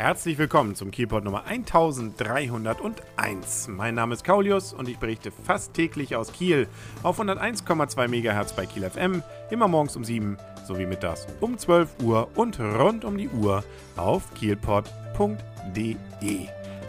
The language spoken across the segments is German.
Herzlich willkommen zum Kielpot Nummer 1301. Mein Name ist Kaulius und ich berichte fast täglich aus Kiel auf 101,2 MHz bei Kiel FM, immer morgens um 7 sowie mittags um 12 Uhr und rund um die Uhr auf kielpot.de.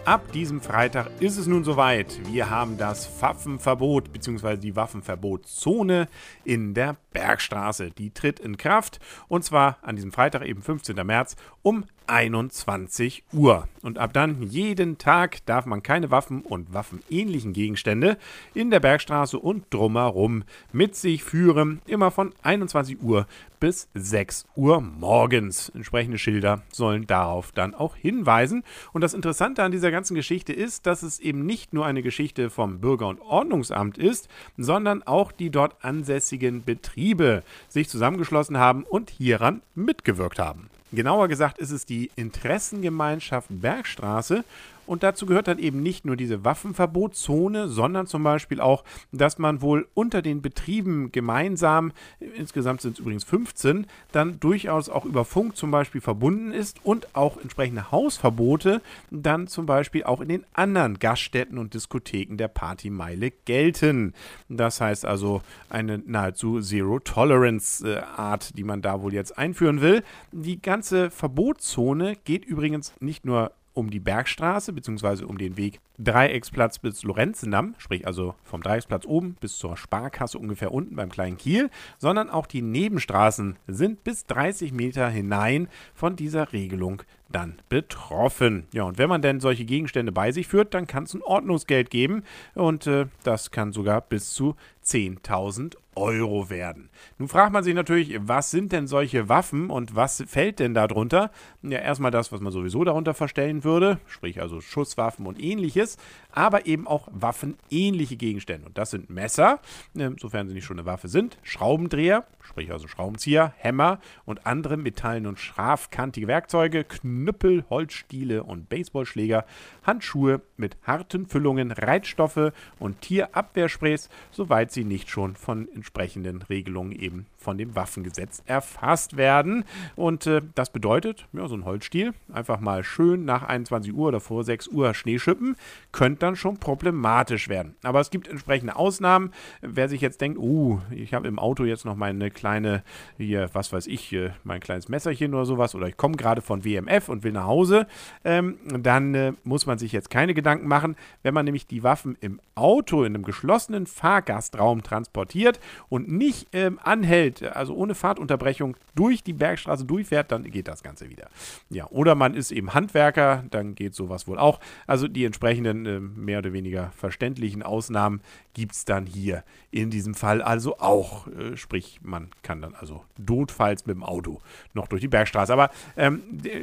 Ab diesem Freitag ist es nun soweit. Wir haben das Waffenverbot bzw. die Waffenverbotszone in der Bergstraße. Die tritt in Kraft und zwar an diesem Freitag, eben 15. März, um 21 Uhr. Und ab dann jeden Tag darf man keine Waffen und waffenähnlichen Gegenstände in der Bergstraße und drumherum mit sich führen. Immer von 21 Uhr bis 6 Uhr morgens. Entsprechende Schilder sollen darauf dann auch hinweisen. Und das Interessante an dieser ganzen Geschichte ist, dass es eben nicht nur eine Geschichte vom Bürger- und Ordnungsamt ist, sondern auch die dort ansässigen Betriebe sich zusammengeschlossen haben und hieran mitgewirkt haben. Genauer gesagt ist es die Interessengemeinschaft Bergstraße und dazu gehört dann eben nicht nur diese Waffenverbotszone, sondern zum Beispiel auch, dass man wohl unter den Betrieben gemeinsam, insgesamt sind es übrigens 15, dann durchaus auch über Funk zum Beispiel verbunden ist und auch entsprechende Hausverbote dann zum Beispiel auch in den anderen Gaststätten und Diskotheken der Partymeile gelten. Das heißt also eine nahezu Zero-Tolerance-Art, die man da wohl jetzt einführen will. Die ganze Verbotszone geht übrigens nicht nur um die Bergstraße bzw. um den Weg Dreiecksplatz bis Lorenzendamm, sprich also vom Dreiecksplatz oben bis zur Sparkasse ungefähr unten beim kleinen Kiel, sondern auch die Nebenstraßen sind bis 30 Meter hinein von dieser Regelung dann betroffen. Ja, und wenn man denn solche Gegenstände bei sich führt, dann kann es ein Ordnungsgeld geben und äh, das kann sogar bis zu 10.000 Euro werden. Nun fragt man sich natürlich, was sind denn solche Waffen und was fällt denn darunter? Ja, erstmal das, was man sowieso darunter verstellen würde, sprich also Schusswaffen und ähnliches, aber eben auch waffenähnliche Gegenstände. Und das sind Messer, äh, sofern sie nicht schon eine Waffe sind, Schraubendreher, sprich also Schraubenzieher, Hämmer und andere metallen- und scharfkantige Werkzeuge, Knüppel, Holzstiele und Baseballschläger, Handschuhe mit harten Füllungen, Reitstoffe und Tierabwehrsprays, soweit sie nicht schon von entsprechenden Regelungen eben von dem Waffengesetz erfasst werden. Und äh, das bedeutet, ja, so ein Holzstiel, einfach mal schön nach 21 Uhr oder vor 6 Uhr Schnee schippen, könnte dann schon problematisch werden. Aber es gibt entsprechende Ausnahmen. Wer sich jetzt denkt, uh, ich habe im Auto jetzt noch meine kleine, hier, was weiß ich, mein kleines Messerchen oder sowas, oder ich komme gerade von WMF und will nach Hause, ähm, dann äh, muss man sich jetzt keine Gedanken machen. Wenn man nämlich die Waffen im Auto in einem geschlossenen Fahrgastraum transportiert und nicht ähm, anhält, also ohne Fahrtunterbrechung durch die Bergstraße durchfährt, dann geht das Ganze wieder. Ja, oder man ist eben Handwerker, dann geht sowas wohl auch. Also die entsprechenden äh, mehr oder weniger verständlichen Ausnahmen gibt es dann hier in diesem Fall also auch. Äh, sprich, man kann dann also notfalls mit dem Auto noch durch die Bergstraße. Aber ähm,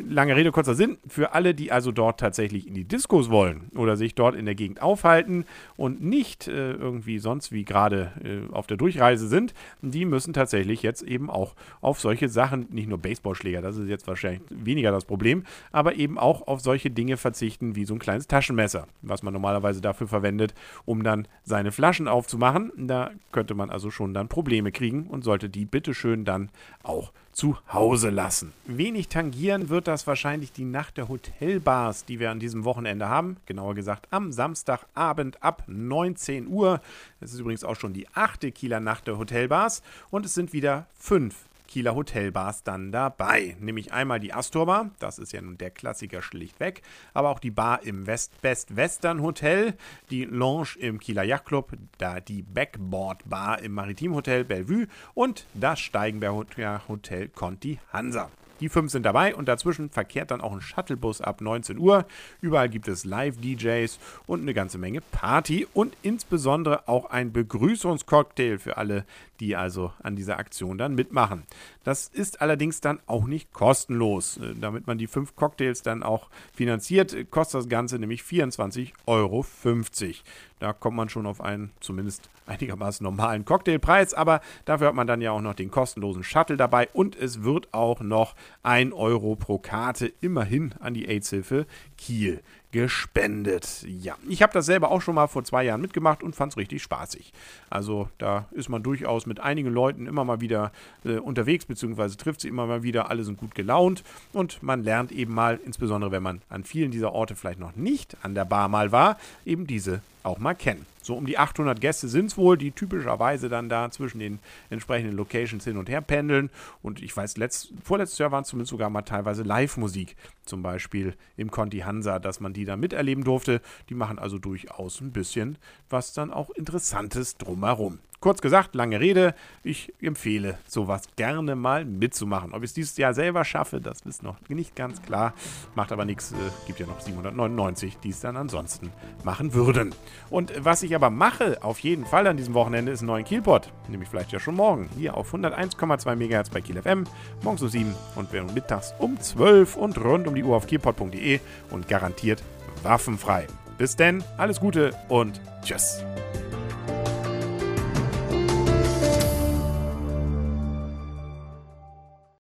lange Rede, kurzer Sinn, für alle, die also dort tatsächlich in die Diskos wollen oder sich dort in der Gegend aufhalten und nicht äh, irgendwie sonst wie gerade äh, auf der Durchreise sind, die müssen tatsächlich jetzt eben auch auf solche Sachen, nicht nur Baseballschläger, das ist jetzt wahrscheinlich weniger das Problem, aber eben auch auf solche Dinge verzichten wie so ein kleines Taschenmesser, was man normalerweise dafür verwendet, um dann seine Flaschen aufzumachen. Da könnte man also schon dann Probleme kriegen und sollte die bitteschön dann auch zu Hause lassen. Wenig tangieren wird das wahrscheinlich die Nacht der Hotelbars, die wir an diesem Wochenende haben. Genauer gesagt am Samstagabend ab 19 Uhr. Es ist übrigens auch schon die achte Kieler Nacht der Hotelbars und es sind wieder fünf Kieler Hotelbars dann dabei. Nämlich einmal die Astor Bar, das ist ja nun der Klassiker schlichtweg, aber auch die Bar im West Best Western Hotel, die Lounge im Kieler Yachtclub, da die Backboard Bar im Maritim Hotel Bellevue und das Steigenberg Hotel Conti Hansa. Die fünf sind dabei und dazwischen verkehrt dann auch ein Shuttlebus ab 19 Uhr. Überall gibt es Live-DJs und eine ganze Menge Party und insbesondere auch ein Begrüßungscocktail für alle, die also an dieser Aktion dann mitmachen. Das ist allerdings dann auch nicht kostenlos. Äh, damit man die fünf Cocktails dann auch finanziert, kostet das Ganze nämlich 24,50 Euro. Da kommt man schon auf einen zumindest einigermaßen normalen Cocktailpreis, aber dafür hat man dann ja auch noch den kostenlosen Shuttle dabei und es wird auch noch 1 Euro pro Karte immerhin an die AIDS-Hilfe Kiel gespendet. Ja, ich habe das selber auch schon mal vor zwei Jahren mitgemacht und fand es richtig spaßig. Also da ist man durchaus mit einigen Leuten immer mal wieder äh, unterwegs, beziehungsweise trifft sie immer mal wieder. Alle sind gut gelaunt und man lernt eben mal, insbesondere wenn man an vielen dieser Orte vielleicht noch nicht an der Bar mal war, eben diese auch mal kennen. So um die 800 Gäste sind es wohl, die typischerweise dann da zwischen den entsprechenden Locations hin und her pendeln. Und ich weiß, letzt, vorletztes Jahr waren es zumindest sogar mal teilweise Live-Musik, zum Beispiel im Conti Hansa, dass man die da miterleben durfte. Die machen also durchaus ein bisschen was dann auch Interessantes drumherum. Kurz gesagt, lange Rede. Ich empfehle sowas gerne mal mitzumachen. Ob ich es dieses Jahr selber schaffe, das ist noch nicht ganz klar. Macht aber nichts. Äh, gibt ja noch 799, die es dann ansonsten machen würden. Und was ich aber mache, auf jeden Fall an diesem Wochenende, ist ein neuer Kielpot. Nämlich vielleicht ja schon morgen. Hier auf 101,2 MHz bei Kiel FM. Morgens um 7 und mittags um 12 und rund um die Uhr auf kielpot.de und garantiert waffenfrei. Bis denn, alles Gute und tschüss.